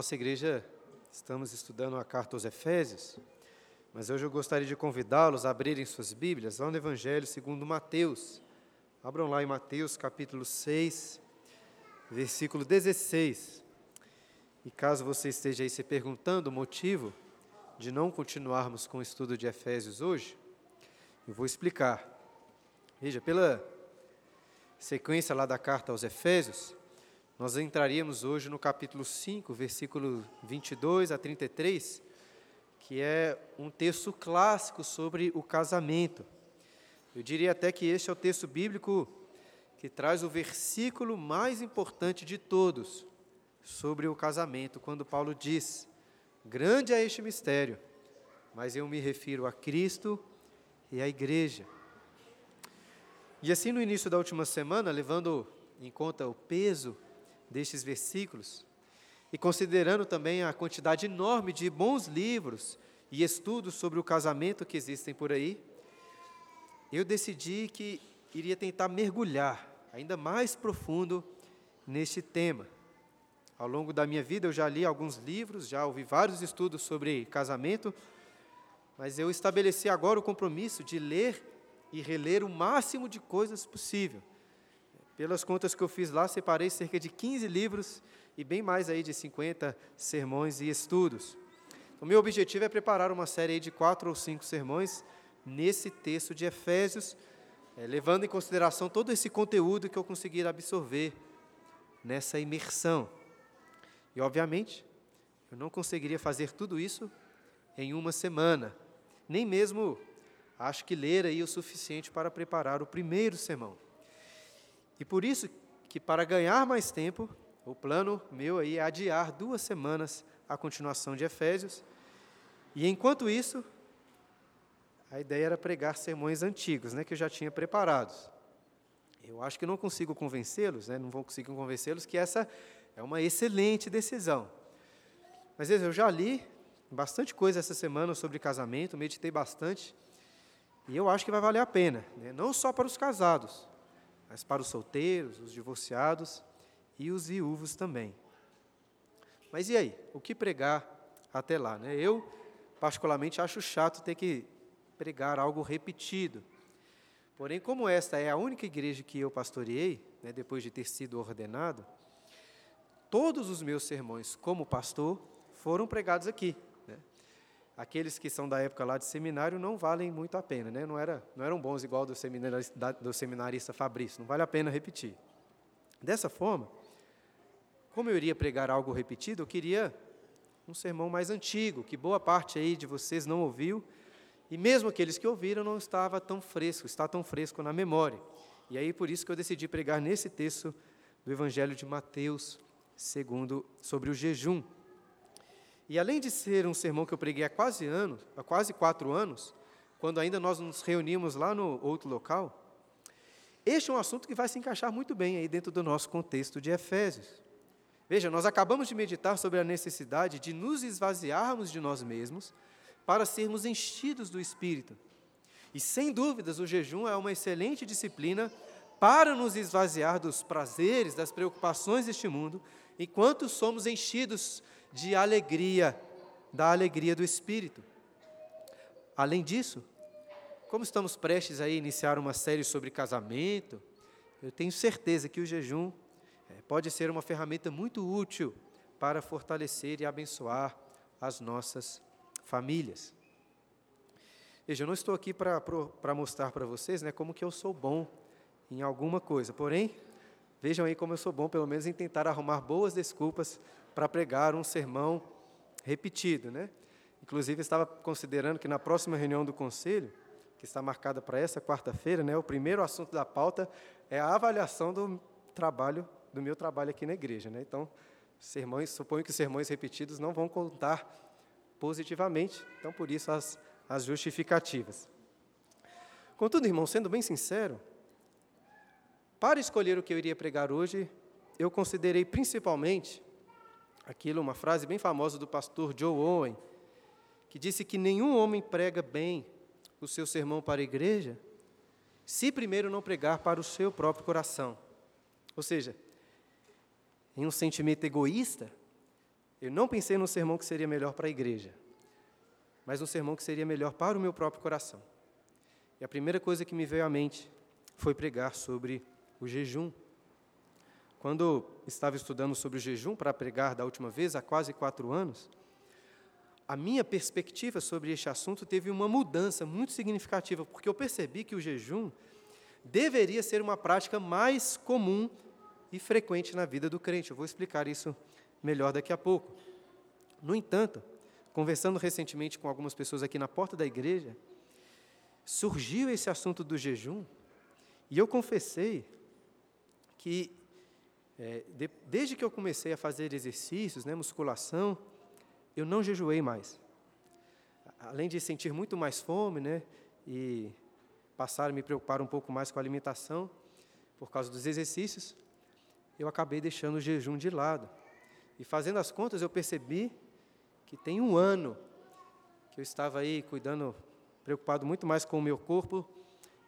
nossa igreja estamos estudando a carta aos Efésios, mas hoje eu gostaria de convidá-los a abrirem suas Bíblias lá no Evangelho segundo Mateus. Abram lá em Mateus capítulo 6, versículo 16. E caso você esteja aí se perguntando o motivo de não continuarmos com o estudo de Efésios hoje, eu vou explicar. Veja, pela sequência lá da carta aos Efésios, nós entraríamos hoje no capítulo 5, versículo 22 a 33, que é um texto clássico sobre o casamento. Eu diria até que este é o texto bíblico que traz o versículo mais importante de todos sobre o casamento, quando Paulo diz: Grande é este mistério, mas eu me refiro a Cristo e à igreja. E assim, no início da última semana, levando em conta o peso destes versículos, e considerando também a quantidade enorme de bons livros e estudos sobre o casamento que existem por aí, eu decidi que iria tentar mergulhar ainda mais profundo neste tema. Ao longo da minha vida eu já li alguns livros, já ouvi vários estudos sobre casamento, mas eu estabeleci agora o compromisso de ler e reler o máximo de coisas possível pelas contas que eu fiz lá, separei cerca de 15 livros e bem mais aí de 50 sermões e estudos. O meu objetivo é preparar uma série de quatro ou cinco sermões nesse texto de Efésios, é, levando em consideração todo esse conteúdo que eu conseguir absorver nessa imersão. E, obviamente, eu não conseguiria fazer tudo isso em uma semana, nem mesmo acho que ler aí o suficiente para preparar o primeiro sermão. E por isso que para ganhar mais tempo, o plano meu aí é adiar duas semanas a continuação de Efésios. E enquanto isso, a ideia era pregar sermões antigos, né, que eu já tinha preparados. Eu acho que não consigo convencê-los, né, não vou conseguir convencê-los que essa é uma excelente decisão. Mas eu já li bastante coisa essa semana sobre casamento, meditei bastante, e eu acho que vai valer a pena, né, não só para os casados, mas para os solteiros, os divorciados e os viúvos também. Mas e aí? O que pregar até lá? Né? Eu, particularmente, acho chato ter que pregar algo repetido. Porém, como esta é a única igreja que eu pastoreei, né, depois de ter sido ordenado, todos os meus sermões como pastor foram pregados aqui aqueles que são da época lá de seminário não valem muito a pena, né? não, era, não eram bons igual do seminarista, do seminarista Fabrício, não vale a pena repetir. Dessa forma, como eu iria pregar algo repetido, eu queria um sermão mais antigo, que boa parte aí de vocês não ouviu, e mesmo aqueles que ouviram não estava tão fresco, está tão fresco na memória. E aí por isso que eu decidi pregar nesse texto do Evangelho de Mateus, segundo sobre o jejum. E além de ser um sermão que eu preguei há quase anos, há quase quatro anos, quando ainda nós nos reunimos lá no outro local, este é um assunto que vai se encaixar muito bem aí dentro do nosso contexto de Efésios. Veja, nós acabamos de meditar sobre a necessidade de nos esvaziarmos de nós mesmos para sermos enchidos do Espírito. E sem dúvidas, o jejum é uma excelente disciplina para nos esvaziar dos prazeres, das preocupações deste mundo, enquanto somos enchidos de alegria, da alegria do Espírito. Além disso, como estamos prestes a iniciar uma série sobre casamento, eu tenho certeza que o jejum é, pode ser uma ferramenta muito útil para fortalecer e abençoar as nossas famílias. Veja, eu não estou aqui para mostrar para vocês né, como que eu sou bom em alguma coisa, porém, vejam aí como eu sou bom, pelo menos em tentar arrumar boas desculpas para pregar um sermão repetido, né? Inclusive, estava considerando que na próxima reunião do conselho, que está marcada para essa quarta-feira, né, o primeiro assunto da pauta é a avaliação do trabalho, do meu trabalho aqui na igreja. Né? Então, sermões, suponho que sermões repetidos não vão contar positivamente, então, por isso, as, as justificativas. Contudo, irmão, sendo bem sincero, para escolher o que eu iria pregar hoje, eu considerei principalmente aquilo, uma frase bem famosa do pastor Joe Owen, que disse que nenhum homem prega bem o seu sermão para a igreja se primeiro não pregar para o seu próprio coração. Ou seja, em um sentimento egoísta, eu não pensei num sermão que seria melhor para a igreja, mas um sermão que seria melhor para o meu próprio coração. E a primeira coisa que me veio à mente foi pregar sobre o jejum. Quando estava estudando sobre o jejum para pregar da última vez, há quase quatro anos, a minha perspectiva sobre este assunto teve uma mudança muito significativa, porque eu percebi que o jejum deveria ser uma prática mais comum e frequente na vida do crente. Eu vou explicar isso melhor daqui a pouco. No entanto, conversando recentemente com algumas pessoas aqui na porta da igreja, surgiu esse assunto do jejum, e eu confessei que, é, de, desde que eu comecei a fazer exercícios, né, musculação, eu não jejuei mais. Além de sentir muito mais fome, né, e passar a me preocupar um pouco mais com a alimentação, por causa dos exercícios, eu acabei deixando o jejum de lado. E fazendo as contas, eu percebi que tem um ano que eu estava aí cuidando, preocupado muito mais com o meu corpo,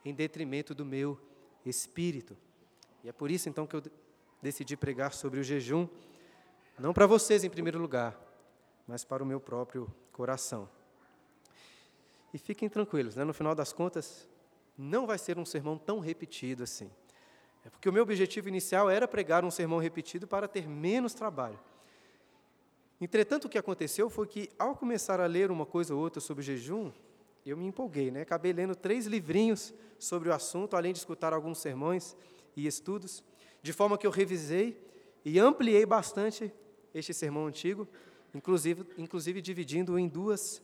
em detrimento do meu espírito. E é por isso então que eu decidi pregar sobre o jejum, não para vocês em primeiro lugar, mas para o meu próprio coração. E fiquem tranquilos, né? no final das contas, não vai ser um sermão tão repetido assim. É porque o meu objetivo inicial era pregar um sermão repetido para ter menos trabalho. Entretanto, o que aconteceu foi que, ao começar a ler uma coisa ou outra sobre jejum, eu me empolguei, né? Acabei lendo três livrinhos sobre o assunto, além de escutar alguns sermões e estudos, de forma que eu revisei e ampliei bastante este sermão antigo, inclusive, inclusive dividindo em duas,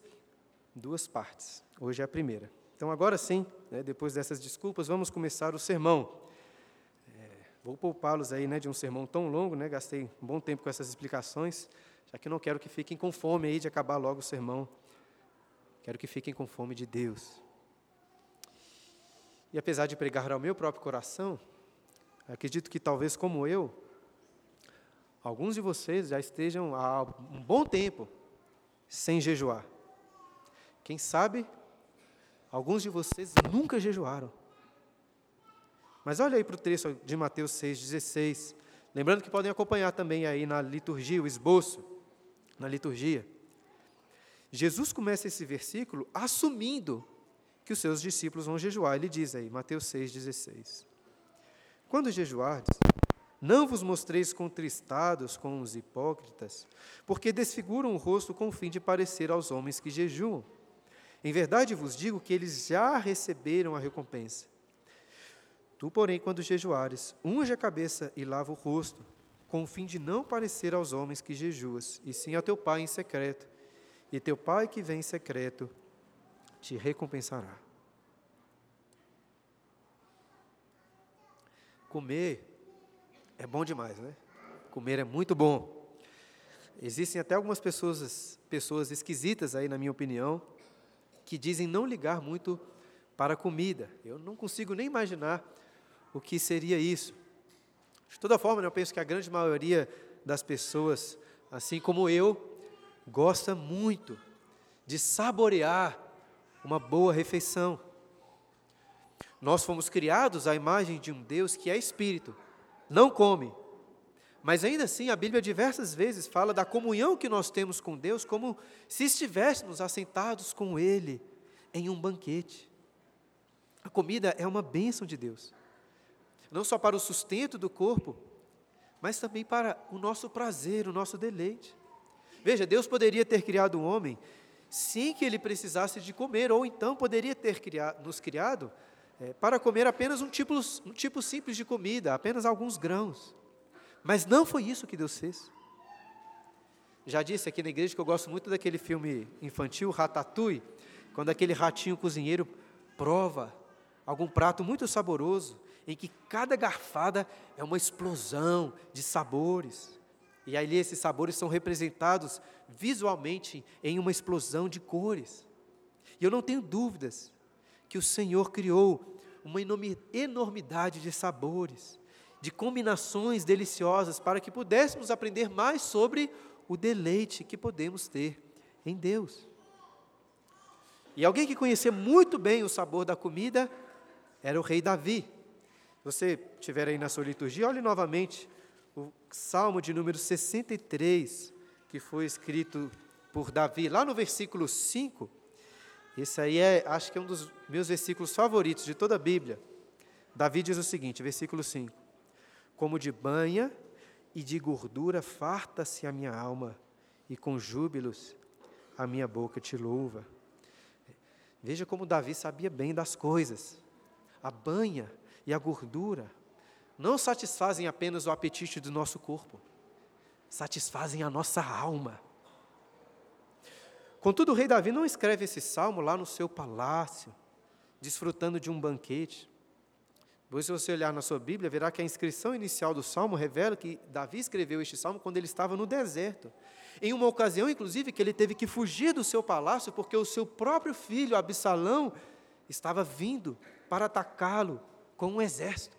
duas partes. Hoje é a primeira. Então, agora sim, né, depois dessas desculpas, vamos começar o sermão. É, vou poupá-los aí né, de um sermão tão longo, né, gastei um bom tempo com essas explicações, já que não quero que fiquem com fome aí de acabar logo o sermão. Quero que fiquem com fome de Deus. E apesar de pregar ao meu próprio coração, acredito que talvez como eu, alguns de vocês já estejam há um bom tempo sem jejuar. Quem sabe Alguns de vocês nunca jejuaram. Mas olha aí para o trecho de Mateus 6,16. Lembrando que podem acompanhar também aí na liturgia, o esboço, na liturgia. Jesus começa esse versículo assumindo que os seus discípulos vão jejuar. Ele diz aí, Mateus 6,16. Quando jejuardes, não vos mostreis contristados com os hipócritas, porque desfiguram o rosto com o fim de parecer aos homens que jejuam. Em verdade vos digo que eles já receberam a recompensa. Tu, porém, quando jejuares, unge a cabeça e lava o rosto, com o fim de não parecer aos homens que jejuas, e sim ao teu Pai em secreto. E teu Pai que vem em secreto te recompensará. Comer é bom demais, né? Comer é muito bom. Existem até algumas pessoas, pessoas esquisitas aí, na minha opinião, que dizem não ligar muito para a comida. Eu não consigo nem imaginar o que seria isso. De toda forma, eu penso que a grande maioria das pessoas, assim como eu, gosta muito de saborear uma boa refeição. Nós fomos criados à imagem de um Deus que é espírito, não come. Mas ainda assim, a Bíblia diversas vezes fala da comunhão que nós temos com Deus, como se estivéssemos assentados com Ele em um banquete. A comida é uma bênção de Deus, não só para o sustento do corpo, mas também para o nosso prazer, o nosso deleite. Veja, Deus poderia ter criado o um homem sem que ele precisasse de comer, ou então poderia ter criado, nos criado é, para comer apenas um tipo, um tipo simples de comida, apenas alguns grãos. Mas não foi isso que Deus fez. Já disse aqui na igreja que eu gosto muito daquele filme infantil, Ratatouille, quando aquele ratinho cozinheiro prova algum prato muito saboroso, em que cada garfada é uma explosão de sabores. E ali esses sabores são representados visualmente em uma explosão de cores. E eu não tenho dúvidas que o Senhor criou uma enormidade de sabores, de combinações deliciosas, para que pudéssemos aprender mais sobre o deleite que podemos ter em Deus. E alguém que conhecia muito bem o sabor da comida era o rei Davi. Se você estiver aí na sua liturgia, olhe novamente o Salmo de número 63, que foi escrito por Davi, lá no versículo 5. Esse aí é, acho que é um dos meus versículos favoritos de toda a Bíblia. Davi diz o seguinte, versículo 5: Como de banha e de gordura farta-se a minha alma, e com júbilos a minha boca te louva. Veja como Davi sabia bem das coisas. A banha e a gordura não satisfazem apenas o apetite do nosso corpo, satisfazem a nossa alma. Contudo, o rei Davi não escreve esse salmo lá no seu palácio, desfrutando de um banquete. Pois, se você olhar na sua Bíblia, verá que a inscrição inicial do salmo revela que Davi escreveu este salmo quando ele estava no deserto. Em uma ocasião, inclusive, que ele teve que fugir do seu palácio porque o seu próprio filho, Absalão, estava vindo para atacá-lo com um exército.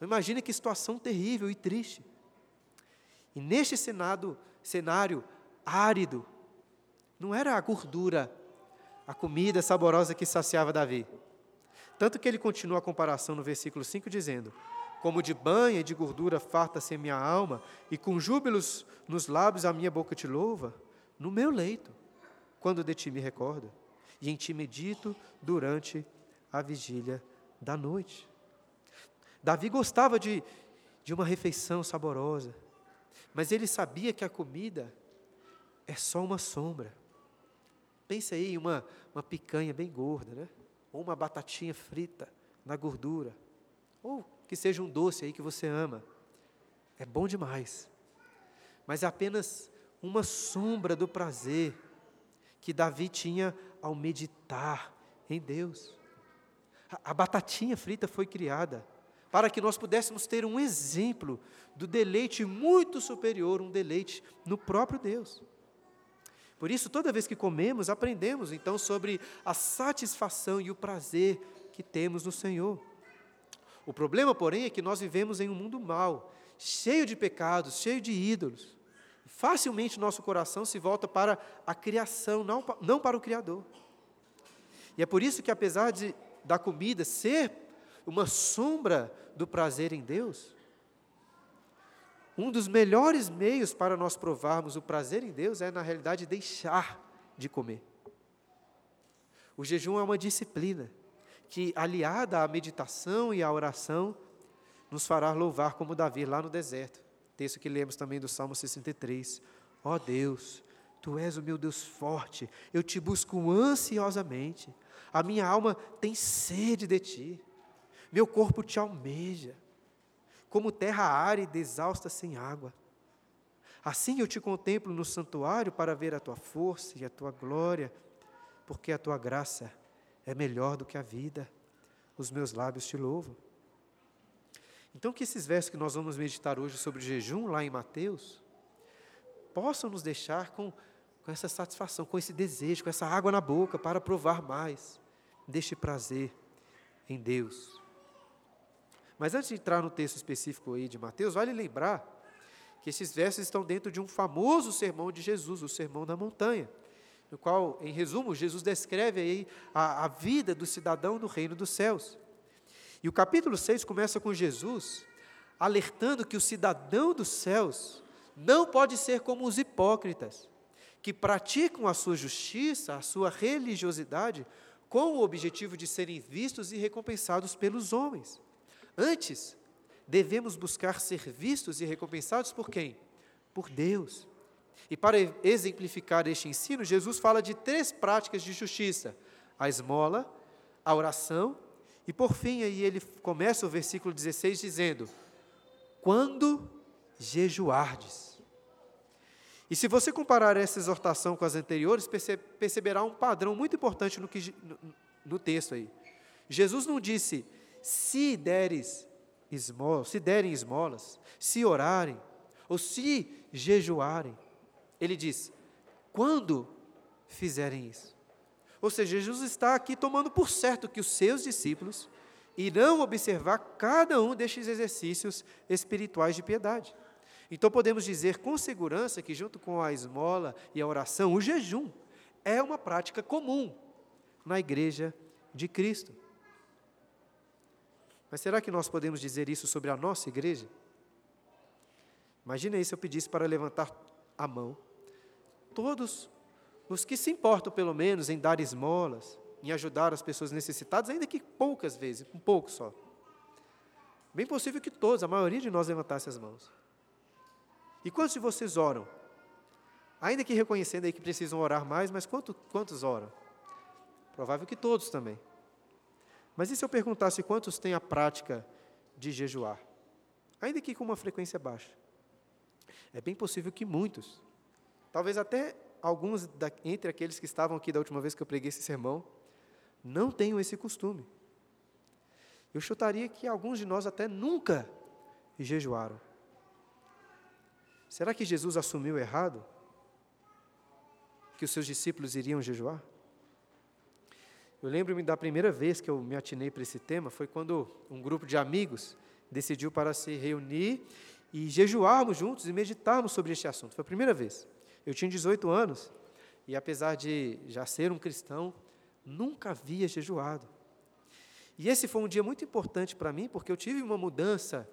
Imagine que situação terrível e triste. E neste cenário árido, não era a gordura, a comida saborosa que saciava Davi. Tanto que ele continua a comparação no versículo 5 dizendo: Como de banha e de gordura farta-se a minha alma, e com júbilos nos lábios a minha boca te louva, no meu leito, quando de ti me recordo, e em ti medito durante a vigília da noite. Davi gostava de, de uma refeição saborosa, mas ele sabia que a comida é só uma sombra. Pense aí em uma, uma picanha bem gorda, né? ou uma batatinha frita na gordura, ou que seja um doce aí que você ama. É bom demais, mas é apenas uma sombra do prazer que Davi tinha ao meditar em Deus. A, a batatinha frita foi criada para que nós pudéssemos ter um exemplo do deleite muito superior, um deleite no próprio Deus. Por isso, toda vez que comemos, aprendemos então sobre a satisfação e o prazer que temos no Senhor. O problema, porém, é que nós vivemos em um mundo mau, cheio de pecados, cheio de ídolos. Facilmente nosso coração se volta para a criação, não, não para o Criador. E é por isso que, apesar de, da comida ser uma sombra do prazer em Deus, um dos melhores meios para nós provarmos o prazer em Deus é, na realidade, deixar de comer. O jejum é uma disciplina que, aliada à meditação e à oração, nos fará louvar como Davi lá no deserto. Texto que lemos também do Salmo 63. Ó oh Deus, Tu és o meu Deus forte, eu te busco ansiosamente, a minha alma tem sede de Ti. Meu corpo te almeja, como terra árida, exausta sem água. Assim eu te contemplo no santuário para ver a tua força e a tua glória, porque a tua graça é melhor do que a vida. Os meus lábios te louvam. Então, que esses versos que nós vamos meditar hoje sobre jejum, lá em Mateus, possam nos deixar com, com essa satisfação, com esse desejo, com essa água na boca para provar mais deste prazer em Deus. Mas antes de entrar no texto específico aí de Mateus, vale lembrar que esses versos estão dentro de um famoso sermão de Jesus, o Sermão da Montanha, no qual, em resumo, Jesus descreve aí a, a vida do cidadão do reino dos céus. E o capítulo 6 começa com Jesus alertando que o cidadão dos céus não pode ser como os hipócritas, que praticam a sua justiça, a sua religiosidade, com o objetivo de serem vistos e recompensados pelos homens. Antes, devemos buscar ser vistos e recompensados por quem? Por Deus. E para exemplificar este ensino, Jesus fala de três práticas de justiça: a esmola, a oração e, por fim, aí ele começa o versículo 16 dizendo: Quando jejuardes. E se você comparar essa exortação com as anteriores, perceberá um padrão muito importante no, que, no, no texto aí. Jesus não disse, se deres esmolas, se derem esmolas, se orarem, ou se jejuarem. Ele diz: quando fizerem isso. Ou seja, Jesus está aqui tomando por certo que os seus discípulos irão observar cada um destes exercícios espirituais de piedade. Então podemos dizer com segurança que, junto com a esmola e a oração, o jejum é uma prática comum na igreja de Cristo. Mas será que nós podemos dizer isso sobre a nossa igreja? Imagina aí se eu pedisse para levantar a mão todos os que se importam, pelo menos, em dar esmolas, em ajudar as pessoas necessitadas, ainda que poucas vezes, um pouco só. Bem possível que todos, a maioria de nós levantasse as mãos. E quantos de vocês oram? Ainda que reconhecendo aí que precisam orar mais, mas quanto, quantos oram? Provável que todos também. Mas e se eu perguntasse quantos têm a prática de jejuar? Ainda que com uma frequência baixa. É bem possível que muitos, talvez até alguns da, entre aqueles que estavam aqui da última vez que eu preguei esse sermão, não tenham esse costume. Eu chutaria que alguns de nós até nunca jejuaram. Será que Jesus assumiu errado? Que os seus discípulos iriam jejuar? Eu lembro-me da primeira vez que eu me atinei para esse tema, foi quando um grupo de amigos decidiu para se reunir e jejuarmos juntos e meditarmos sobre este assunto. Foi a primeira vez. Eu tinha 18 anos e, apesar de já ser um cristão, nunca havia jejuado. E esse foi um dia muito importante para mim, porque eu tive uma mudança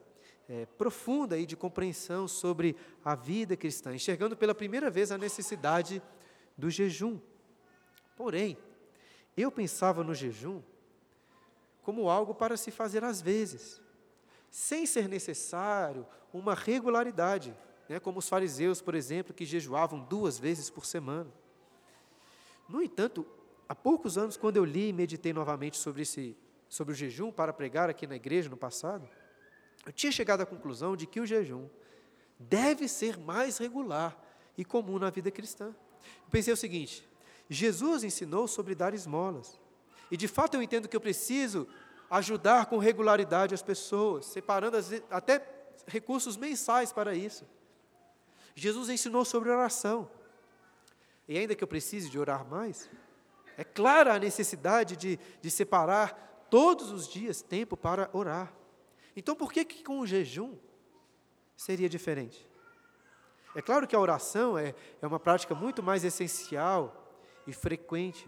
é, profunda aí de compreensão sobre a vida cristã, enxergando pela primeira vez a necessidade do jejum. Porém, eu pensava no jejum como algo para se fazer às vezes, sem ser necessário uma regularidade, né, como os fariseus, por exemplo, que jejuavam duas vezes por semana. No entanto, há poucos anos, quando eu li e meditei novamente sobre, esse, sobre o jejum para pregar aqui na igreja no passado, eu tinha chegado à conclusão de que o jejum deve ser mais regular e comum na vida cristã. Eu pensei o seguinte: Jesus ensinou sobre dar esmolas. E de fato eu entendo que eu preciso ajudar com regularidade as pessoas, separando até recursos mensais para isso. Jesus ensinou sobre oração. E ainda que eu precise de orar mais, é clara a necessidade de, de separar todos os dias tempo para orar. Então, por que, que com o jejum seria diferente? É claro que a oração é, é uma prática muito mais essencial e frequente.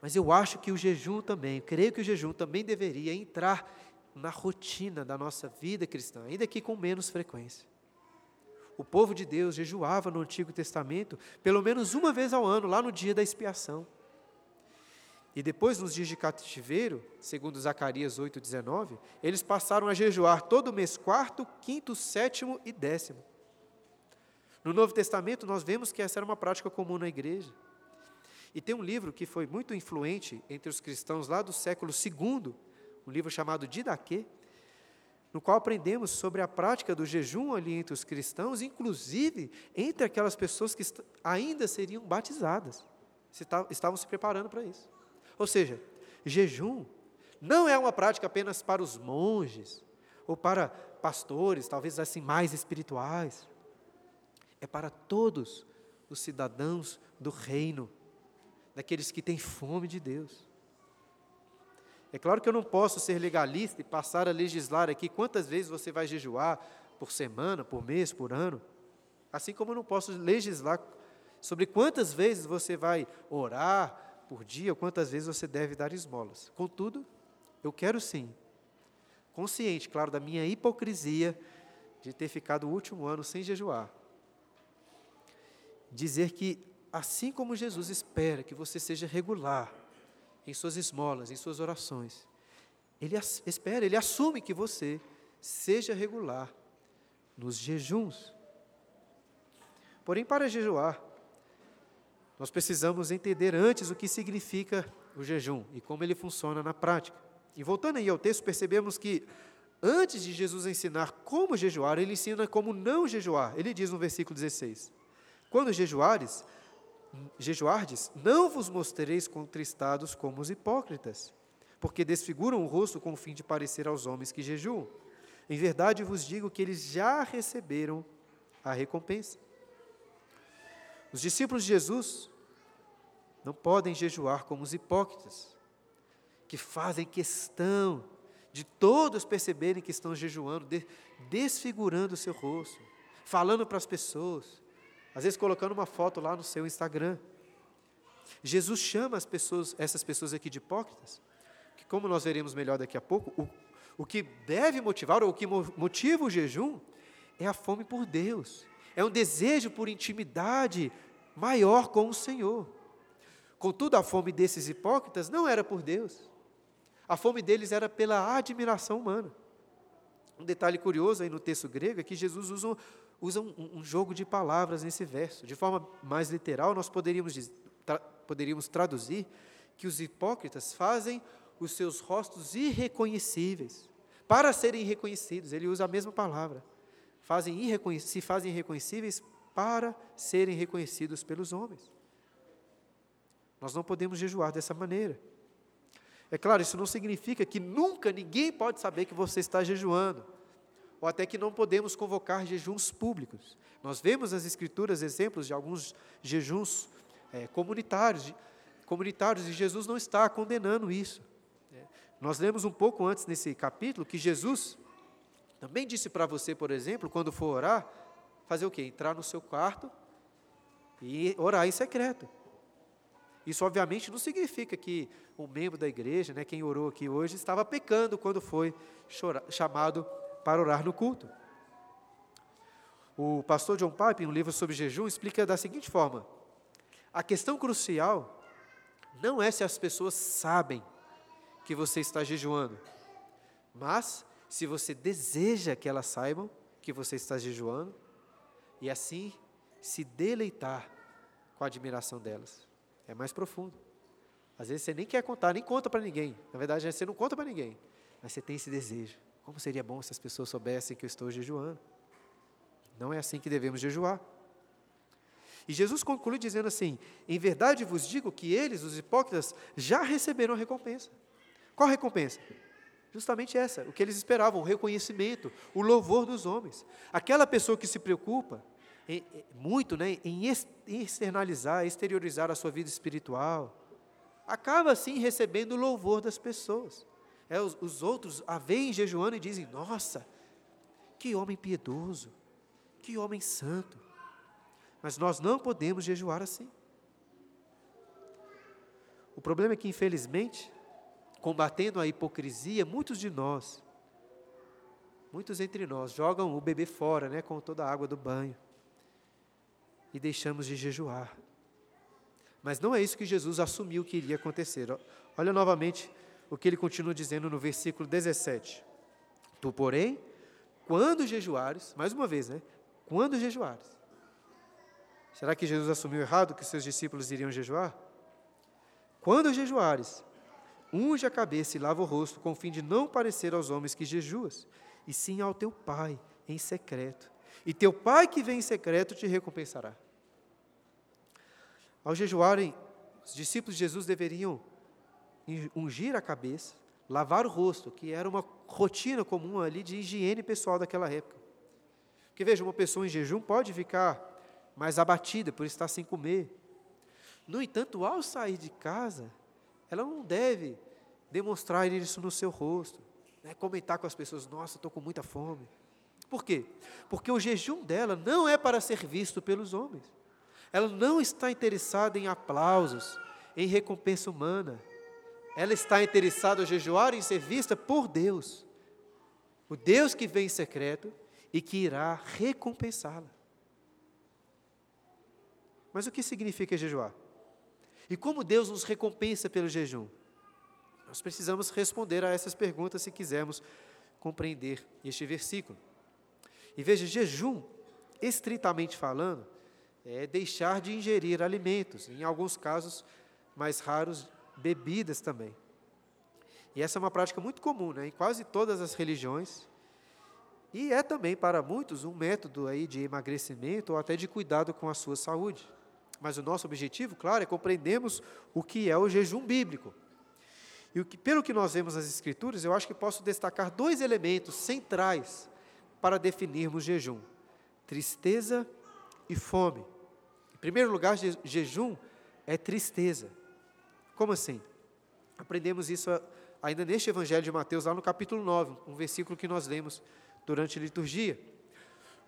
Mas eu acho que o jejum também, creio que o jejum também deveria entrar na rotina da nossa vida cristã, ainda que com menos frequência. O povo de Deus jejuava no Antigo Testamento pelo menos uma vez ao ano, lá no dia da expiação. E depois, nos dias de cativeiro, segundo Zacarias 8,19, eles passaram a jejuar todo mês quarto, quinto, sétimo e décimo. No Novo Testamento, nós vemos que essa era uma prática comum na igreja. E tem um livro que foi muito influente entre os cristãos lá do século II, um livro chamado Didaquê, no qual aprendemos sobre a prática do jejum ali entre os cristãos, inclusive entre aquelas pessoas que ainda seriam batizadas, estavam se preparando para isso. Ou seja, jejum não é uma prática apenas para os monges ou para pastores, talvez assim mais espirituais é para todos os cidadãos do reino, daqueles que têm fome de Deus. É claro que eu não posso ser legalista e passar a legislar aqui quantas vezes você vai jejuar por semana, por mês, por ano. Assim como eu não posso legislar sobre quantas vezes você vai orar por dia, quantas vezes você deve dar esmolas. Contudo, eu quero sim, consciente, claro, da minha hipocrisia de ter ficado o último ano sem jejuar, dizer que, assim como Jesus espera que você seja regular em suas esmolas, em suas orações, Ele espera, Ele assume que você seja regular nos jejuns. Porém, para jejuar, nós precisamos entender antes o que significa o jejum e como ele funciona na prática. E voltando aí ao texto, percebemos que antes de Jesus ensinar como jejuar, ele ensina como não jejuar. Ele diz no versículo 16: quando jejuares, jejuardes, não vos mostreis contristados como os hipócritas, porque desfiguram o rosto com o fim de parecer aos homens que jejuam. Em verdade vos digo que eles já receberam a recompensa. Os discípulos de Jesus não podem jejuar como os hipócritas, que fazem questão de todos perceberem que estão jejuando, desfigurando o seu rosto, falando para as pessoas, às vezes colocando uma foto lá no seu Instagram. Jesus chama as pessoas, essas pessoas aqui de hipócritas, que como nós veremos melhor daqui a pouco, o, o que deve motivar, ou o que motiva o jejum, é a fome por Deus, é um desejo por intimidade maior com o Senhor. Contudo, a fome desses hipócritas não era por Deus. A fome deles era pela admiração humana. Um detalhe curioso aí no texto grego é que Jesus usa, usa um, um, jogo de palavras nesse verso. De forma mais literal, nós poderíamos, tra, poderíamos traduzir que os hipócritas fazem os seus rostos irreconhecíveis. Para serem reconhecidos, ele usa a mesma palavra. Fazem se fazem irreconhecíveis para serem reconhecidos pelos homens. Nós não podemos jejuar dessa maneira. É claro, isso não significa que nunca ninguém pode saber que você está jejuando, ou até que não podemos convocar jejuns públicos. Nós vemos nas Escrituras exemplos de alguns jejuns é, comunitários, comunitários, e Jesus não está condenando isso. É, nós lemos um pouco antes nesse capítulo que Jesus também disse para você, por exemplo, quando for orar, fazer o quê? Entrar no seu quarto e orar em secreto. Isso, obviamente, não significa que um membro da igreja, né, quem orou aqui hoje, estava pecando quando foi chamado para orar no culto. O pastor John Pipe, em um livro sobre jejum, explica da seguinte forma: a questão crucial não é se as pessoas sabem que você está jejuando, mas se você deseja que elas saibam que você está jejuando e assim se deleitar com a admiração delas. É mais profundo. Às vezes você nem quer contar, nem conta para ninguém. Na verdade, você não conta para ninguém. Mas você tem esse desejo. Como seria bom se as pessoas soubessem que eu estou jejuando? Não é assim que devemos jejuar. E Jesus conclui dizendo assim: Em verdade vos digo que eles, os hipócritas, já receberam a recompensa. Qual recompensa? Justamente essa, o que eles esperavam, o reconhecimento, o louvor dos homens. Aquela pessoa que se preocupa em, muito né, em externalizar, exteriorizar a sua vida espiritual, acaba assim recebendo o louvor das pessoas. É, os, os outros a veem jejuando e dizem: Nossa, que homem piedoso, que homem santo. Mas nós não podemos jejuar assim. O problema é que, infelizmente, combatendo a hipocrisia, muitos de nós, muitos entre nós, jogam o bebê fora, né, com toda a água do banho e deixamos de jejuar. Mas não é isso que Jesus assumiu que iria acontecer. Olha novamente o que ele continua dizendo no versículo 17. Tu, porém, quando jejuares, mais uma vez, né? Quando jejuares. Será que Jesus assumiu errado que seus discípulos iriam jejuar? Quando jejuares, unge a cabeça e lava o rosto, com o fim de não parecer aos homens que jejuas, e sim ao teu Pai em secreto. E teu Pai que vem em secreto te recompensará. Ao jejuarem, os discípulos de Jesus deveriam ungir a cabeça, lavar o rosto, que era uma rotina comum ali de higiene pessoal daquela época. Porque veja, uma pessoa em jejum pode ficar mais abatida por estar sem comer. No entanto, ao sair de casa, ela não deve demonstrar isso no seu rosto, né? comentar com as pessoas: Nossa, estou com muita fome. Por quê? Porque o jejum dela não é para ser visto pelos homens. Ela não está interessada em aplausos, em recompensa humana. Ela está interessada a jejuar e ser vista por Deus. O Deus que vem em secreto e que irá recompensá-la. Mas o que significa jejuar? E como Deus nos recompensa pelo jejum? Nós precisamos responder a essas perguntas se quisermos compreender este versículo. E veja, jejum, estritamente falando, é deixar de ingerir alimentos, em alguns casos mais raros, bebidas também. E essa é uma prática muito comum né, em quase todas as religiões. E é também para muitos um método aí de emagrecimento ou até de cuidado com a sua saúde. Mas o nosso objetivo, claro, é compreendermos o que é o jejum bíblico. E o que, pelo que nós vemos nas Escrituras, eu acho que posso destacar dois elementos centrais para definirmos jejum: tristeza e fome primeiro lugar, je jejum é tristeza. Como assim? Aprendemos isso ainda neste Evangelho de Mateus, lá no capítulo 9, um versículo que nós lemos durante a liturgia.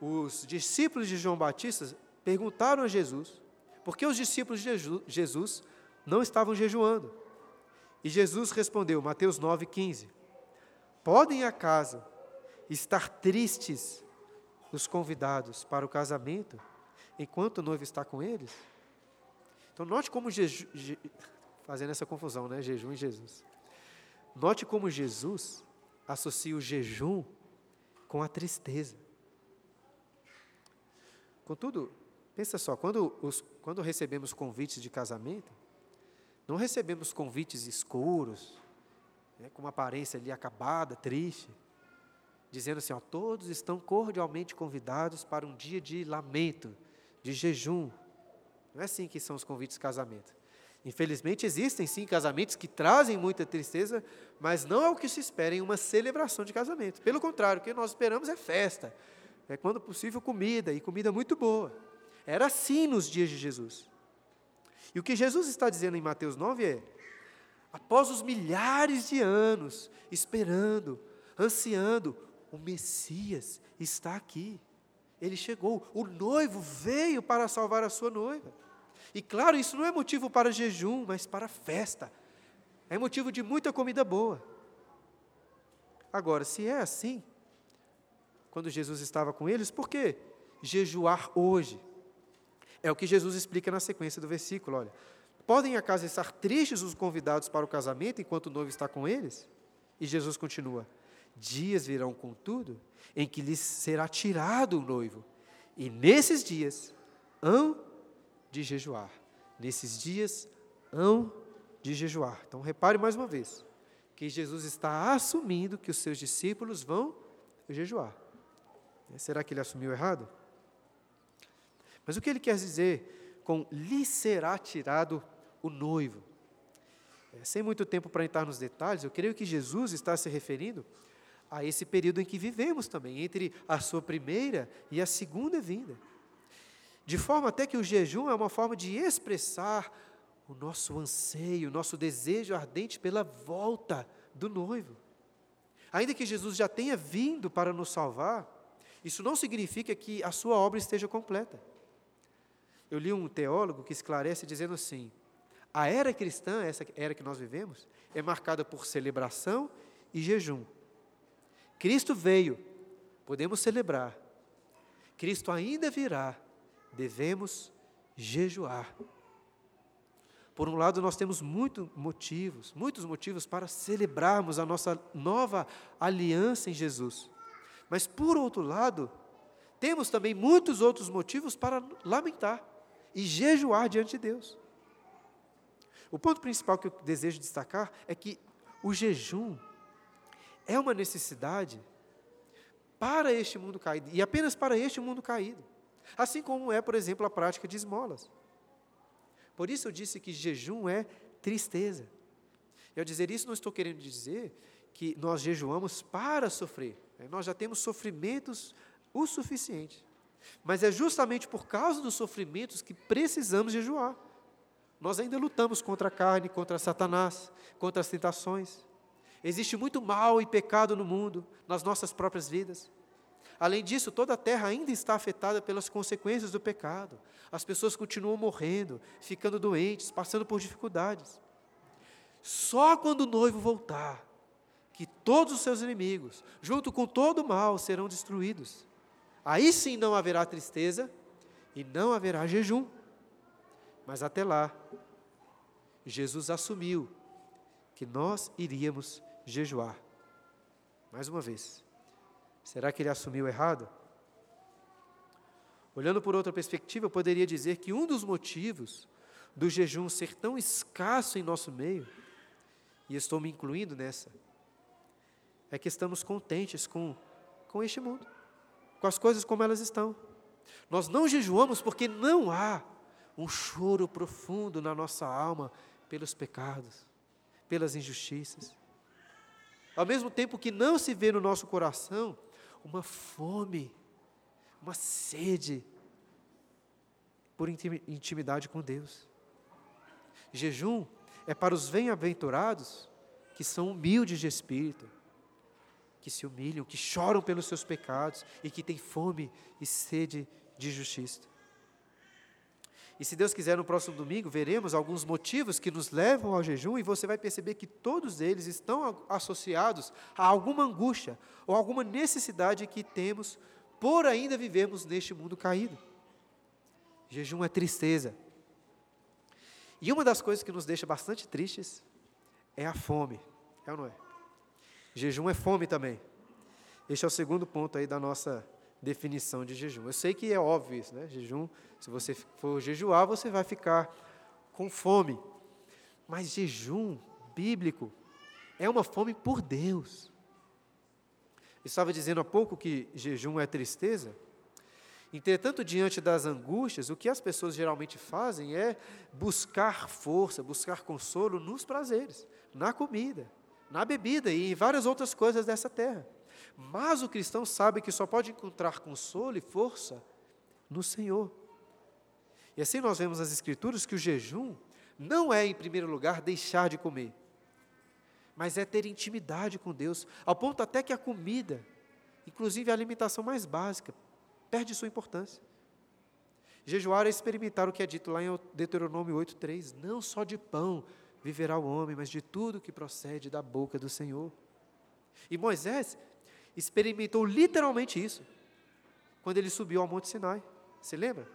Os discípulos de João Batista perguntaram a Jesus por que os discípulos de Jesus não estavam jejuando. E Jesus respondeu, Mateus 9,15: Podem acaso estar tristes os convidados para o casamento enquanto o noivo está com eles? Então, note como Jesus. Fazendo essa confusão, né? Jejum e Jesus. Note como Jesus associa o jejum com a tristeza. Contudo, pensa só, quando, os, quando recebemos convites de casamento, não recebemos convites escuros, né, com uma aparência ali acabada, triste, dizendo assim: ó, todos estão cordialmente convidados para um dia de lamento, de jejum. Não é assim que são os convites de casamento. Infelizmente, existem sim casamentos que trazem muita tristeza, mas não é o que se espera em uma celebração de casamento. Pelo contrário, o que nós esperamos é festa. É quando possível comida, e comida muito boa. Era assim nos dias de Jesus. E o que Jesus está dizendo em Mateus 9 é: após os milhares de anos esperando, ansiando, o Messias está aqui. Ele chegou, o noivo veio para salvar a sua noiva. E claro, isso não é motivo para jejum, mas para festa. É motivo de muita comida boa. Agora, se é assim, quando Jesus estava com eles, por que jejuar hoje? É o que Jesus explica na sequência do versículo, olha. Podem acaso estar tristes os convidados para o casamento enquanto o noivo está com eles? E Jesus continua: Dias virão, contudo, em que lhes será tirado o noivo, e nesses dias hão de jejuar. Nesses dias hão de jejuar. Então repare mais uma vez que Jesus está assumindo que os seus discípulos vão jejuar. Será que ele assumiu errado? Mas o que ele quer dizer com lhe será tirado o noivo? É, sem muito tempo para entrar nos detalhes, eu creio que Jesus está se referindo a esse período em que vivemos também, entre a sua primeira e a segunda vinda. De forma até que o jejum é uma forma de expressar o nosso anseio, o nosso desejo ardente pela volta do noivo. Ainda que Jesus já tenha vindo para nos salvar, isso não significa que a sua obra esteja completa. Eu li um teólogo que esclarece dizendo assim: a era cristã, essa era que nós vivemos, é marcada por celebração e jejum. Cristo veio, podemos celebrar. Cristo ainda virá, devemos jejuar. Por um lado, nós temos muitos motivos, muitos motivos para celebrarmos a nossa nova aliança em Jesus. Mas, por outro lado, temos também muitos outros motivos para lamentar e jejuar diante de Deus. O ponto principal que eu desejo destacar é que o jejum é uma necessidade para este mundo caído, e apenas para este mundo caído. Assim como é, por exemplo, a prática de esmolas. Por isso eu disse que jejum é tristeza. E ao dizer isso, não estou querendo dizer que nós jejuamos para sofrer. Né? Nós já temos sofrimentos o suficiente. Mas é justamente por causa dos sofrimentos que precisamos jejuar. Nós ainda lutamos contra a carne, contra Satanás, contra as tentações. Existe muito mal e pecado no mundo, nas nossas próprias vidas. Além disso, toda a terra ainda está afetada pelas consequências do pecado. As pessoas continuam morrendo, ficando doentes, passando por dificuldades. Só quando o noivo voltar, que todos os seus inimigos, junto com todo o mal, serão destruídos. Aí sim não haverá tristeza e não haverá jejum. Mas até lá, Jesus assumiu que nós iríamos jejuar. Mais uma vez, será que ele assumiu errado? Olhando por outra perspectiva, eu poderia dizer que um dos motivos do jejum ser tão escasso em nosso meio, e estou me incluindo nessa, é que estamos contentes com, com este mundo, com as coisas como elas estão. Nós não jejuamos porque não há um choro profundo na nossa alma pelos pecados, pelas injustiças. Ao mesmo tempo que não se vê no nosso coração uma fome, uma sede por intimidade com Deus. Jejum é para os bem-aventurados que são humildes de espírito, que se humilham, que choram pelos seus pecados e que têm fome e sede de justiça. E se Deus quiser, no próximo domingo, veremos alguns motivos que nos levam ao jejum, e você vai perceber que todos eles estão associados a alguma angústia ou alguma necessidade que temos por ainda vivermos neste mundo caído. Jejum é tristeza. E uma das coisas que nos deixa bastante tristes é a fome. É ou não é? Jejum é fome também. Este é o segundo ponto aí da nossa definição de jejum. Eu sei que é óbvio isso, né? Jejum, se você for jejuar, você vai ficar com fome. Mas jejum bíblico é uma fome por Deus. Eu estava dizendo há pouco que jejum é tristeza. Entretanto, diante das angústias, o que as pessoas geralmente fazem é buscar força, buscar consolo nos prazeres, na comida, na bebida e em várias outras coisas dessa terra. Mas o cristão sabe que só pode encontrar consolo e força no Senhor. E assim nós vemos nas Escrituras que o jejum não é, em primeiro lugar, deixar de comer, mas é ter intimidade com Deus, ao ponto até que a comida, inclusive a alimentação mais básica, perde sua importância. Jejuar é experimentar o que é dito lá em Deuteronômio 8,3: Não só de pão viverá o homem, mas de tudo que procede da boca do Senhor. E Moisés experimentou literalmente isso quando ele subiu ao Monte Sinai. Você lembra?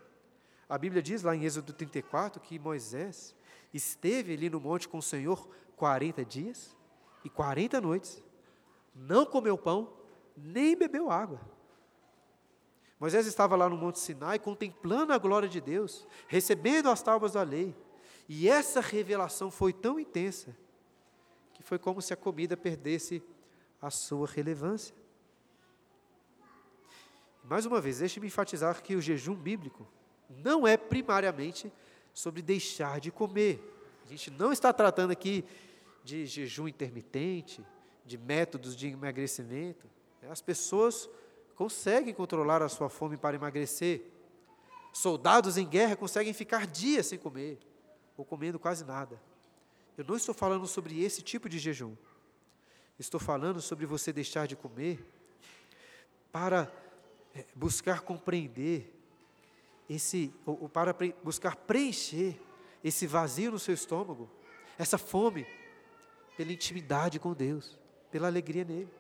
A Bíblia diz lá em Êxodo 34 que Moisés esteve ali no monte com o Senhor 40 dias e 40 noites, não comeu pão, nem bebeu água. Moisés estava lá no Monte Sinai contemplando a glória de Deus, recebendo as tábuas da lei. E essa revelação foi tão intensa que foi como se a comida perdesse a sua relevância. Mais uma vez, deixe-me enfatizar que o jejum bíblico não é primariamente sobre deixar de comer. A gente não está tratando aqui de jejum intermitente, de métodos de emagrecimento. As pessoas conseguem controlar a sua fome para emagrecer. Soldados em guerra conseguem ficar dias sem comer, ou comendo quase nada. Eu não estou falando sobre esse tipo de jejum. Estou falando sobre você deixar de comer para é, buscar compreender esse, ou, ou para pre, buscar preencher esse vazio no seu estômago, essa fome pela intimidade com Deus, pela alegria nele.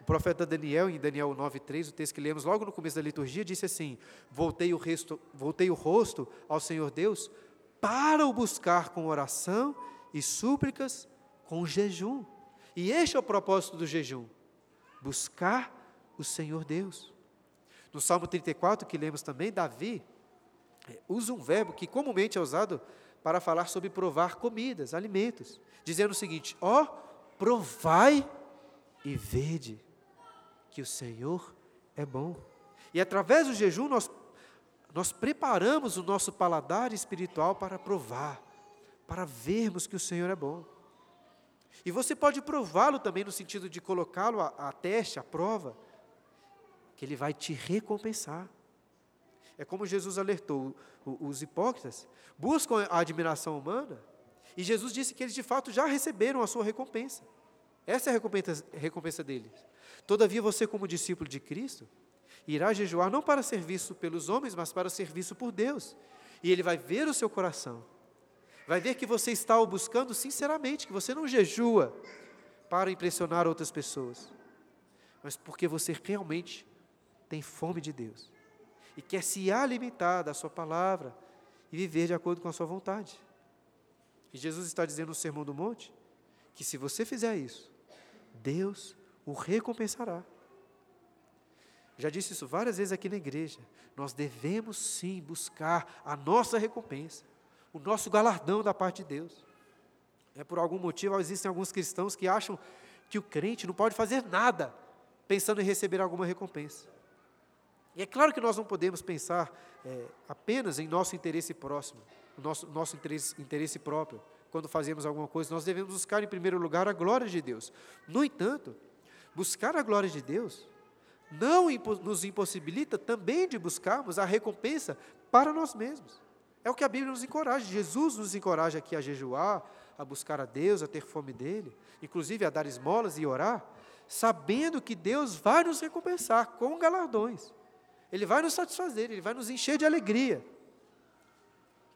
O profeta Daniel, em Daniel 9,3, o texto que lemos logo no começo da liturgia, disse assim: voltei o, resto, voltei o rosto ao Senhor Deus para o buscar com oração e súplicas com jejum. E este é o propósito do jejum: buscar o Senhor Deus. No Salmo 34, que lemos também, Davi é, usa um verbo que comumente é usado para falar sobre provar comidas, alimentos, dizendo o seguinte: ó, oh, provai e vede que o Senhor é bom. E através do jejum nós, nós preparamos o nosso paladar espiritual para provar, para vermos que o Senhor é bom. E você pode prová-lo também no sentido de colocá-lo a, a teste, à prova, que Ele vai te recompensar. É como Jesus alertou os hipócritas, buscam a admiração humana, e Jesus disse que eles de fato já receberam a sua recompensa. Essa é a recompensa, recompensa deles. Todavia, você, como discípulo de Cristo, irá jejuar não para ser visto pelos homens, mas para ser visto por Deus. E Ele vai ver o seu coração, vai ver que você está o buscando sinceramente, que você não jejua para impressionar outras pessoas, mas porque você realmente tem fome de Deus e quer se alimentar da Sua palavra e viver de acordo com a Sua vontade. E Jesus está dizendo no Sermão do Monte que se você fizer isso, Deus o recompensará. Já disse isso várias vezes aqui na igreja. Nós devemos sim buscar a nossa recompensa, o nosso galardão da parte de Deus. É por algum motivo existem alguns cristãos que acham que o crente não pode fazer nada pensando em receber alguma recompensa. E é claro que nós não podemos pensar é, apenas em nosso interesse próximo, nosso, nosso interesse, interesse próprio. Quando fazemos alguma coisa, nós devemos buscar em primeiro lugar a glória de Deus. No entanto, buscar a glória de Deus não nos impossibilita também de buscarmos a recompensa para nós mesmos. É o que a Bíblia nos encoraja. Jesus nos encoraja aqui a jejuar, a buscar a Deus, a ter fome dele, inclusive a dar esmolas e orar, sabendo que Deus vai nos recompensar com galardões. Ele vai nos satisfazer, Ele vai nos encher de alegria.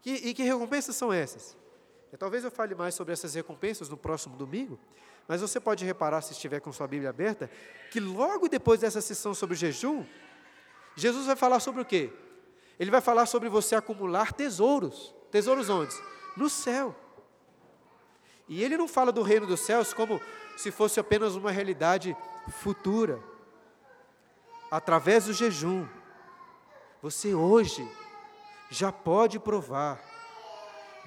Que, e que recompensas são essas? E talvez eu fale mais sobre essas recompensas no próximo domingo, mas você pode reparar, se estiver com sua Bíblia aberta, que logo depois dessa sessão sobre o jejum, Jesus vai falar sobre o quê? Ele vai falar sobre você acumular tesouros. Tesouros onde? No céu. E ele não fala do reino dos céus como se fosse apenas uma realidade futura. Através do jejum, você hoje já pode provar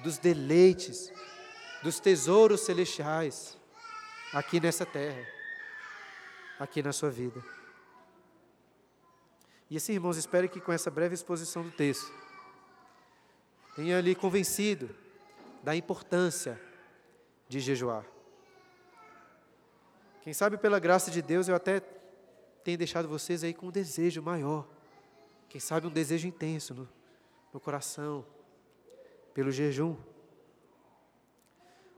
dos deleites, dos tesouros celestiais aqui nessa terra, aqui na sua vida. E assim, irmãos, espero que com essa breve exposição do texto, tenha lhe convencido da importância de jejuar. Quem sabe pela graça de Deus eu até tenho deixado vocês aí com um desejo maior. Quem sabe um desejo intenso no, no coração, pelo jejum.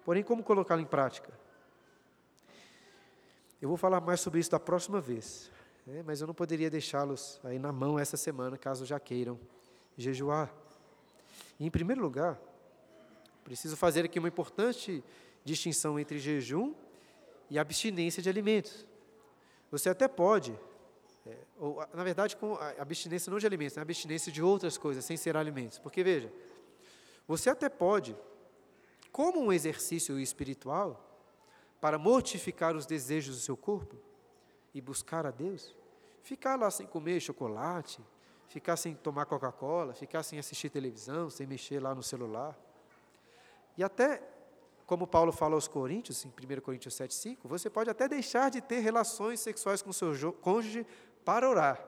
Porém, como colocá-lo em prática? Eu vou falar mais sobre isso da próxima vez. Né? Mas eu não poderia deixá-los aí na mão essa semana, caso já queiram jejuar. E, em primeiro lugar, preciso fazer aqui uma importante distinção entre jejum e abstinência de alimentos. Você até pode, é, ou na verdade, com a abstinência não de alimentos, né, abstinência de outras coisas, sem ser alimentos. Porque veja, você até pode, como um exercício espiritual, para mortificar os desejos do seu corpo e buscar a Deus, ficar lá sem comer chocolate, ficar sem tomar Coca-Cola, ficar sem assistir televisão, sem mexer lá no celular. E até, como Paulo fala aos Coríntios, em 1 Coríntios 7,5, você pode até deixar de ter relações sexuais com seu cônjuge para orar.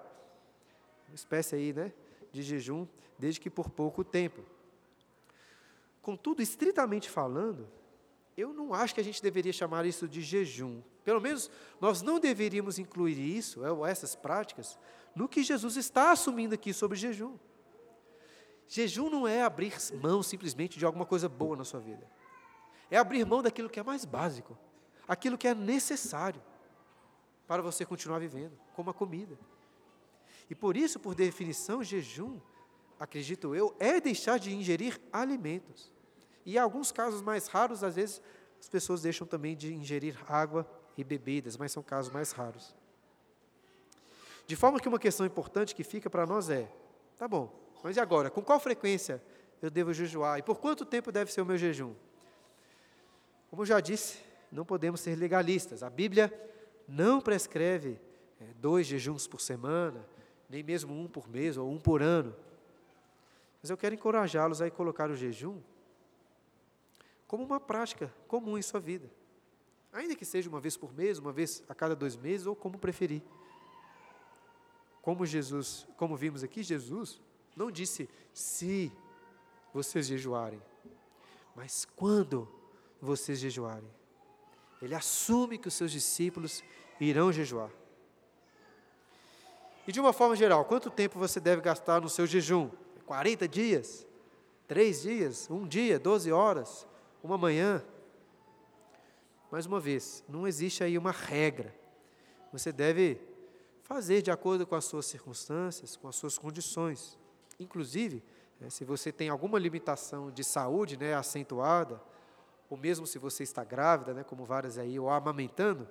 Uma espécie aí, né, de jejum, desde que por pouco tempo. Contudo, estritamente falando, eu não acho que a gente deveria chamar isso de jejum. Pelo menos nós não deveríamos incluir isso, ou essas práticas, no que Jesus está assumindo aqui sobre jejum. Jejum não é abrir mão simplesmente de alguma coisa boa na sua vida. É abrir mão daquilo que é mais básico, aquilo que é necessário para você continuar vivendo, como a comida. E por isso, por definição, jejum, acredito eu, é deixar de ingerir alimentos. E em alguns casos mais raros, às vezes, as pessoas deixam também de ingerir água e bebidas, mas são casos mais raros. De forma que uma questão importante que fica para nós é: tá bom, mas e agora? Com qual frequência eu devo jejuar? E por quanto tempo deve ser o meu jejum? Como eu já disse, não podemos ser legalistas. A Bíblia não prescreve é, dois jejuns por semana, nem mesmo um por mês ou um por ano. Mas eu quero encorajá-los a colocar o jejum como uma prática comum em sua vida. Ainda que seja uma vez por mês, uma vez a cada dois meses, ou como preferir. Como Jesus, como vimos aqui, Jesus não disse se vocês jejuarem, mas quando vocês jejuarem. Ele assume que os seus discípulos irão jejuar. E de uma forma geral, quanto tempo você deve gastar no seu jejum? 40 dias? Três dias? Um dia? 12 horas? uma manhã. Mais uma vez, não existe aí uma regra. Você deve fazer de acordo com as suas circunstâncias, com as suas condições. Inclusive, né, se você tem alguma limitação de saúde né, acentuada, ou mesmo se você está grávida, né, como várias aí, ou amamentando,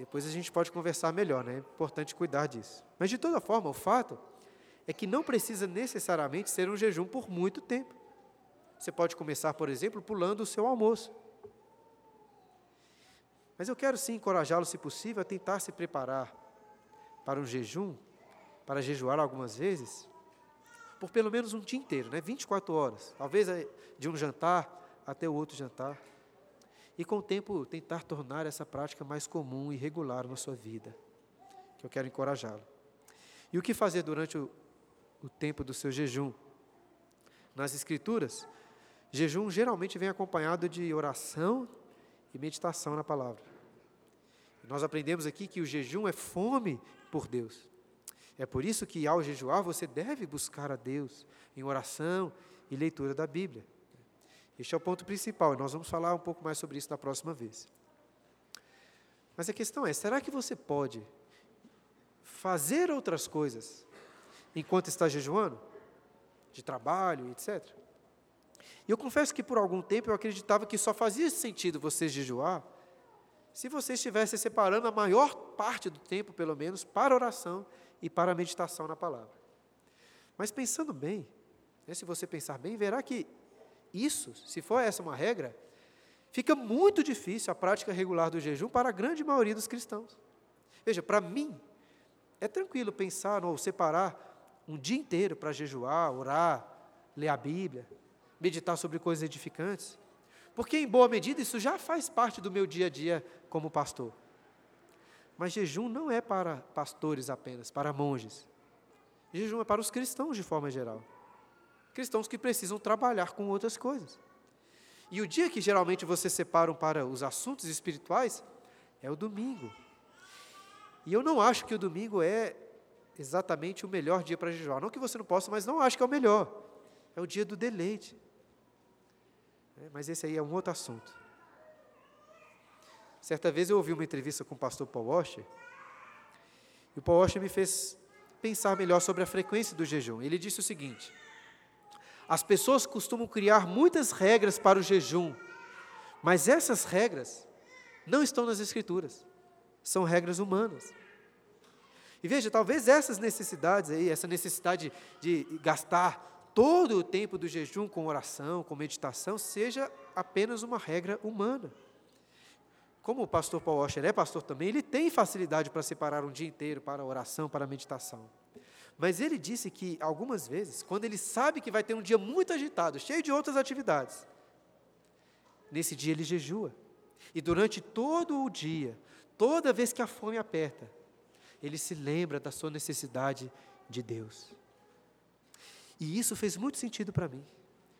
depois a gente pode conversar melhor, né? É importante cuidar disso. Mas de toda forma, o fato é que não precisa necessariamente ser um jejum por muito tempo. Você pode começar, por exemplo, pulando o seu almoço. Mas eu quero sim encorajá-lo, se possível, a tentar se preparar para um jejum, para jejuar algumas vezes, por pelo menos um dia inteiro, né? 24 horas, talvez de um jantar até o outro jantar. E com o tempo tentar tornar essa prática mais comum e regular na sua vida, que eu quero encorajá-lo. E o que fazer durante o, o tempo do seu jejum? Nas Escrituras, Jejum geralmente vem acompanhado de oração e meditação na palavra. Nós aprendemos aqui que o jejum é fome por Deus. É por isso que ao jejuar você deve buscar a Deus em oração e leitura da Bíblia. Este é o ponto principal, e nós vamos falar um pouco mais sobre isso na próxima vez. Mas a questão é: será que você pode fazer outras coisas enquanto está jejuando? De trabalho, etc. E eu confesso que por algum tempo eu acreditava que só fazia sentido você jejuar se você estivesse separando a maior parte do tempo, pelo menos, para oração e para meditação na palavra. Mas pensando bem, né, se você pensar bem, verá que isso, se for essa uma regra, fica muito difícil a prática regular do jejum para a grande maioria dos cristãos. Veja, para mim, é tranquilo pensar ou separar um dia inteiro para jejuar, orar, ler a Bíblia, meditar sobre coisas edificantes. Porque, em boa medida, isso já faz parte do meu dia a dia como pastor. Mas jejum não é para pastores apenas, para monges. Jejum é para os cristãos de forma geral. Cristãos que precisam trabalhar com outras coisas. E o dia que geralmente vocês separam para os assuntos espirituais é o domingo. E eu não acho que o domingo é exatamente o melhor dia para jejuar. Não que você não possa, mas não acho que é o melhor. É o dia do deleite. É, mas esse aí é um outro assunto. Certa vez eu ouvi uma entrevista com o pastor Paul Washer, e o Paul Washer me fez pensar melhor sobre a frequência do jejum. Ele disse o seguinte: as pessoas costumam criar muitas regras para o jejum, mas essas regras não estão nas Escrituras, são regras humanas. E veja, talvez essas necessidades aí, essa necessidade de gastar todo o tempo do jejum com oração, com meditação, seja apenas uma regra humana. Como o pastor Paul Washer é pastor também, ele tem facilidade para separar um dia inteiro para oração, para meditação. Mas ele disse que algumas vezes, quando ele sabe que vai ter um dia muito agitado, cheio de outras atividades, nesse dia ele jejua. E durante todo o dia, toda vez que a fome aperta, ele se lembra da sua necessidade de Deus. E isso fez muito sentido para mim.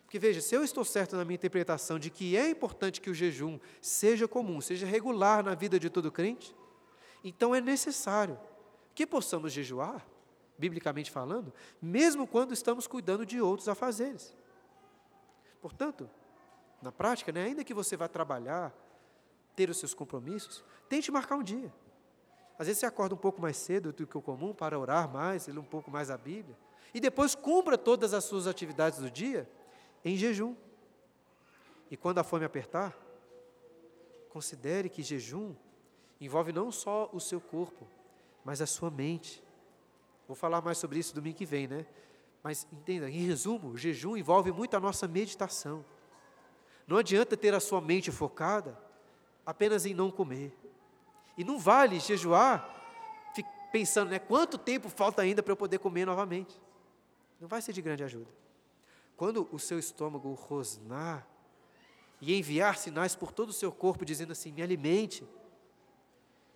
Porque veja, se eu estou certo na minha interpretação de que é importante que o jejum seja comum, seja regular na vida de todo crente, então é necessário que possamos jejuar, biblicamente falando, mesmo quando estamos cuidando de outros afazeres. Portanto, na prática, né, ainda que você vá trabalhar, ter os seus compromissos, tente marcar um dia. Às vezes você acorda um pouco mais cedo do que o comum para orar mais, ler um pouco mais a Bíblia. E depois cumpra todas as suas atividades do dia em jejum. E quando a fome apertar, considere que jejum envolve não só o seu corpo, mas a sua mente. Vou falar mais sobre isso domingo que vem, né? Mas entenda, em resumo, o jejum envolve muito a nossa meditação. Não adianta ter a sua mente focada apenas em não comer. E não vale jejuar pensando, né, quanto tempo falta ainda para eu poder comer novamente não vai ser de grande ajuda. Quando o seu estômago rosnar e enviar sinais por todo o seu corpo dizendo assim: me alimente,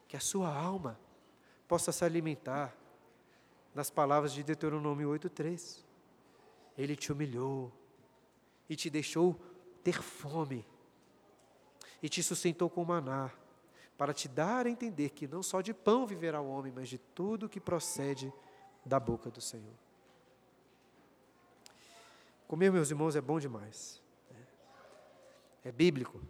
que a sua alma possa se alimentar, nas palavras de Deuteronômio 8,3. Ele te humilhou e te deixou ter fome, e te sustentou com maná, para te dar a entender que não só de pão viverá o homem, mas de tudo que procede da boca do Senhor. Comer, meus irmãos, é bom demais. É bíblico.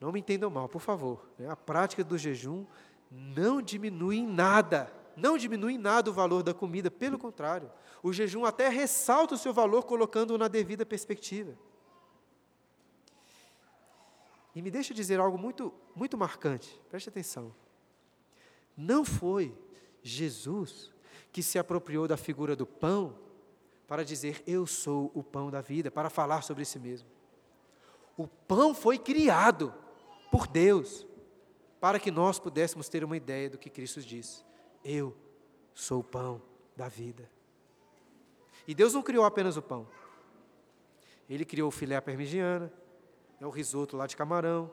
Não me entendam mal, por favor. A prática do jejum não diminui em nada, não diminui em nada o valor da comida, pelo contrário. O jejum até ressalta o seu valor colocando-o na devida perspectiva. E me deixa dizer algo muito, muito marcante, preste atenção. Não foi Jesus que se apropriou da figura do pão para dizer eu sou o pão da vida, para falar sobre si mesmo. O pão foi criado por Deus para que nós pudéssemos ter uma ideia do que Cristo disse. Eu sou o pão da vida. E Deus não criou apenas o pão. Ele criou o filé parmegiana, né, o risoto lá de camarão,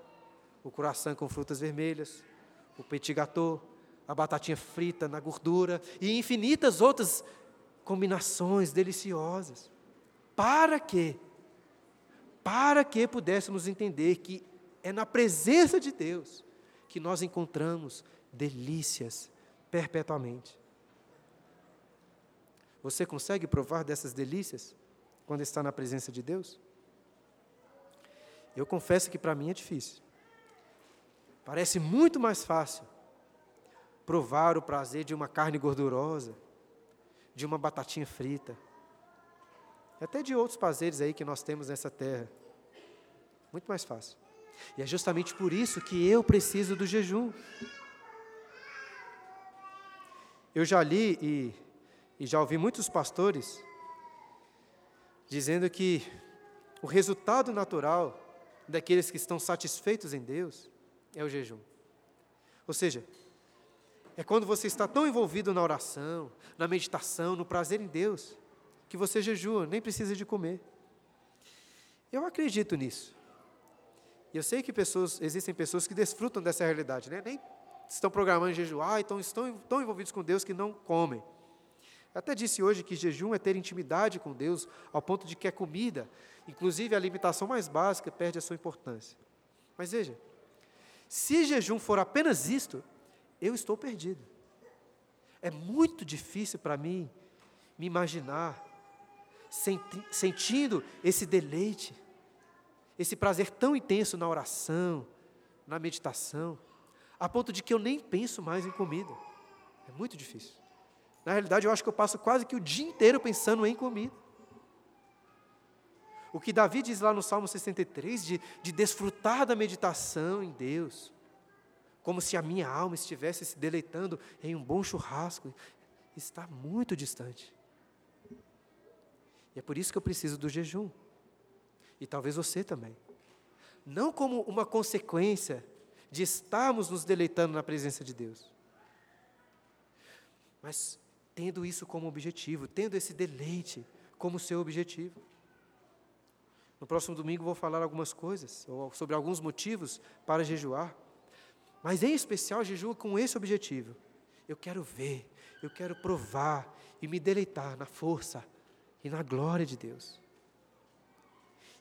o coração com frutas vermelhas, o petit gâteau, a batatinha frita na gordura e infinitas outras combinações deliciosas. Para quê? Para que pudéssemos entender que é na presença de Deus que nós encontramos delícias perpetuamente. Você consegue provar dessas delícias quando está na presença de Deus? Eu confesso que para mim é difícil. Parece muito mais fácil provar o prazer de uma carne gordurosa, de uma batatinha frita, até de outros prazeres aí que nós temos nessa terra. Muito mais fácil. E é justamente por isso que eu preciso do jejum. Eu já li e, e já ouvi muitos pastores dizendo que o resultado natural daqueles que estão satisfeitos em Deus é o jejum. Ou seja, é quando você está tão envolvido na oração, na meditação, no prazer em Deus, que você jejua, nem precisa de comer. Eu acredito nisso. E eu sei que pessoas, existem pessoas que desfrutam dessa realidade, né? nem estão programando jejuar, então estão tão envolvidos com Deus que não comem. Eu até disse hoje que jejum é ter intimidade com Deus, ao ponto de que a comida, inclusive a limitação mais básica, perde a sua importância. Mas veja, se jejum for apenas isto, eu estou perdido. É muito difícil para mim me imaginar senti sentindo esse deleite, esse prazer tão intenso na oração, na meditação, a ponto de que eu nem penso mais em comida. É muito difícil. Na realidade, eu acho que eu passo quase que o dia inteiro pensando em comida. O que Davi diz lá no Salmo 63, de, de desfrutar da meditação em Deus, como se a minha alma estivesse se deleitando em um bom churrasco, está muito distante. E é por isso que eu preciso do jejum. E talvez você também. Não como uma consequência de estarmos nos deleitando na presença de Deus, mas tendo isso como objetivo, tendo esse deleite como seu objetivo. No próximo domingo vou falar algumas coisas, sobre alguns motivos para jejuar, mas em especial jejua com esse objetivo. Eu quero ver, eu quero provar e me deleitar na força e na glória de Deus.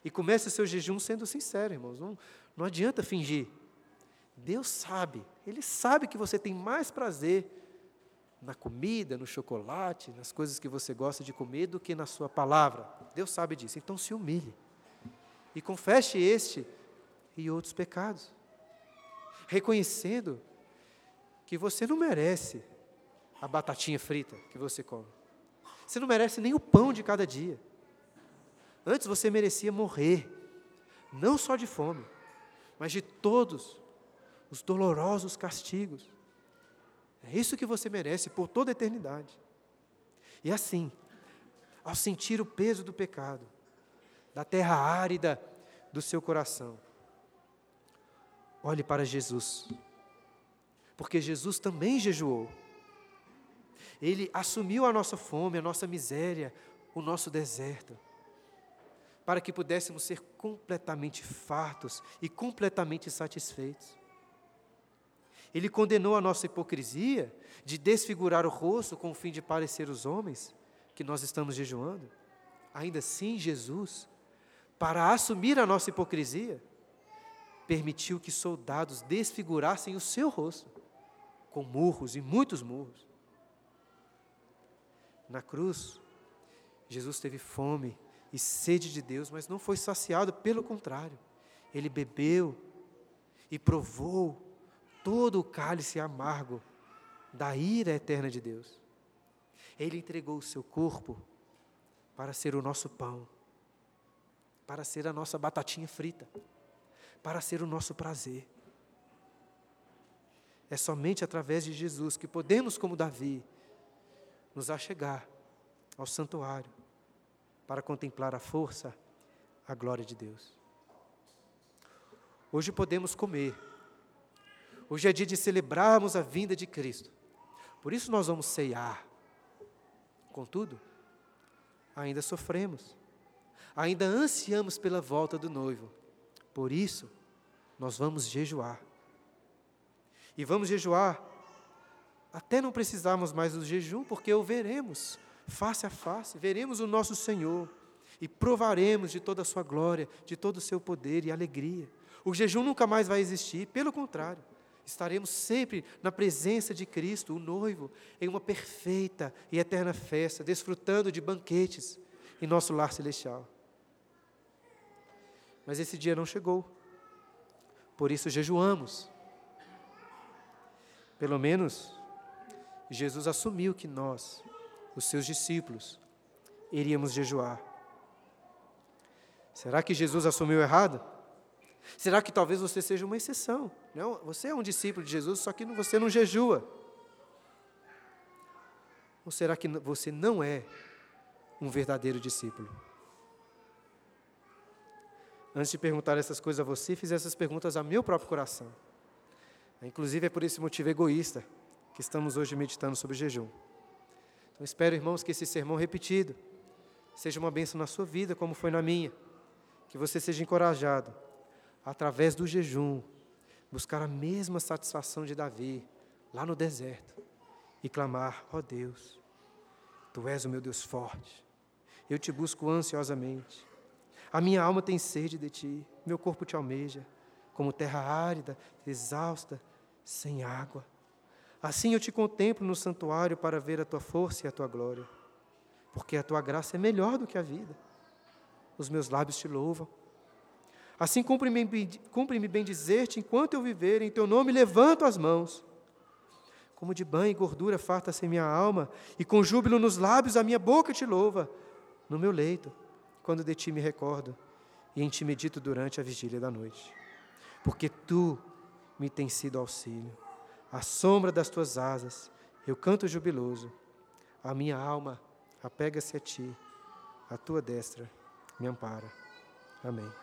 E comece o seu jejum sendo sincero, irmãos. Não, não adianta fingir. Deus sabe, Ele sabe que você tem mais prazer na comida, no chocolate, nas coisas que você gosta de comer, do que na sua palavra. Deus sabe disso. Então se humilhe e confesse este e outros pecados, reconhecendo que você não merece a batatinha frita que você come. Você não merece nem o pão de cada dia. Antes você merecia morrer, não só de fome, mas de todos os dolorosos castigos é isso que você merece por toda a eternidade. E assim, ao sentir o peso do pecado, da terra árida do seu coração, olhe para Jesus, porque Jesus também jejuou. Ele assumiu a nossa fome, a nossa miséria, o nosso deserto, para que pudéssemos ser completamente fartos e completamente satisfeitos. Ele condenou a nossa hipocrisia de desfigurar o rosto com o fim de parecer os homens que nós estamos jejuando. Ainda assim, Jesus, para assumir a nossa hipocrisia, permitiu que soldados desfigurassem o seu rosto com murros e muitos murros. Na cruz, Jesus teve fome e sede de Deus, mas não foi saciado, pelo contrário, ele bebeu e provou todo o cálice amargo da ira eterna de Deus. Ele entregou o seu corpo para ser o nosso pão, para ser a nossa batatinha frita, para ser o nosso prazer. É somente através de Jesus que podemos, como Davi, nos achegar ao santuário para contemplar a força, a glória de Deus. Hoje podemos comer Hoje é dia de celebrarmos a vinda de Cristo. Por isso nós vamos ceiar. Contudo, ainda sofremos. Ainda ansiamos pela volta do noivo. Por isso, nós vamos jejuar. E vamos jejuar até não precisarmos mais do jejum, porque o veremos face a face, veremos o nosso Senhor e provaremos de toda a sua glória, de todo o seu poder e alegria. O jejum nunca mais vai existir, pelo contrário, Estaremos sempre na presença de Cristo, o noivo, em uma perfeita e eterna festa, desfrutando de banquetes em nosso lar celestial. Mas esse dia não chegou. Por isso jejuamos. Pelo menos Jesus assumiu que nós, os seus discípulos, iríamos jejuar. Será que Jesus assumiu errado? Será que talvez você seja uma exceção? Não, você é um discípulo de Jesus, só que você não jejua. Ou será que você não é um verdadeiro discípulo? Antes de perguntar essas coisas a você, fiz essas perguntas ao meu próprio coração. Inclusive é por esse motivo egoísta que estamos hoje meditando sobre jejum. Então espero, irmãos, que esse sermão repetido seja uma bênção na sua vida, como foi na minha. Que você seja encorajado, através do jejum, buscar a mesma satisfação de Davi, lá no deserto, e clamar: Ó oh Deus, Tu és o meu Deus forte, eu te busco ansiosamente. A minha alma tem sede de Ti, meu corpo te almeja, como terra árida, exausta, sem água. Assim eu te contemplo no santuário para ver a tua força e a tua glória, porque a tua graça é melhor do que a vida. Os meus lábios te louvam. Assim cumpre-me cumpre bem dizer-te, enquanto eu viver, em teu nome levanto as mãos. Como de banho e gordura farta-se minha alma, e com júbilo nos lábios a minha boca te louva, no meu leito, quando de ti me recordo, e em ti medito durante a vigília da noite. Porque tu me tens sido auxílio à sombra das tuas asas, eu canto jubiloso. A minha alma apega-se a ti, a tua destra me ampara. Amém.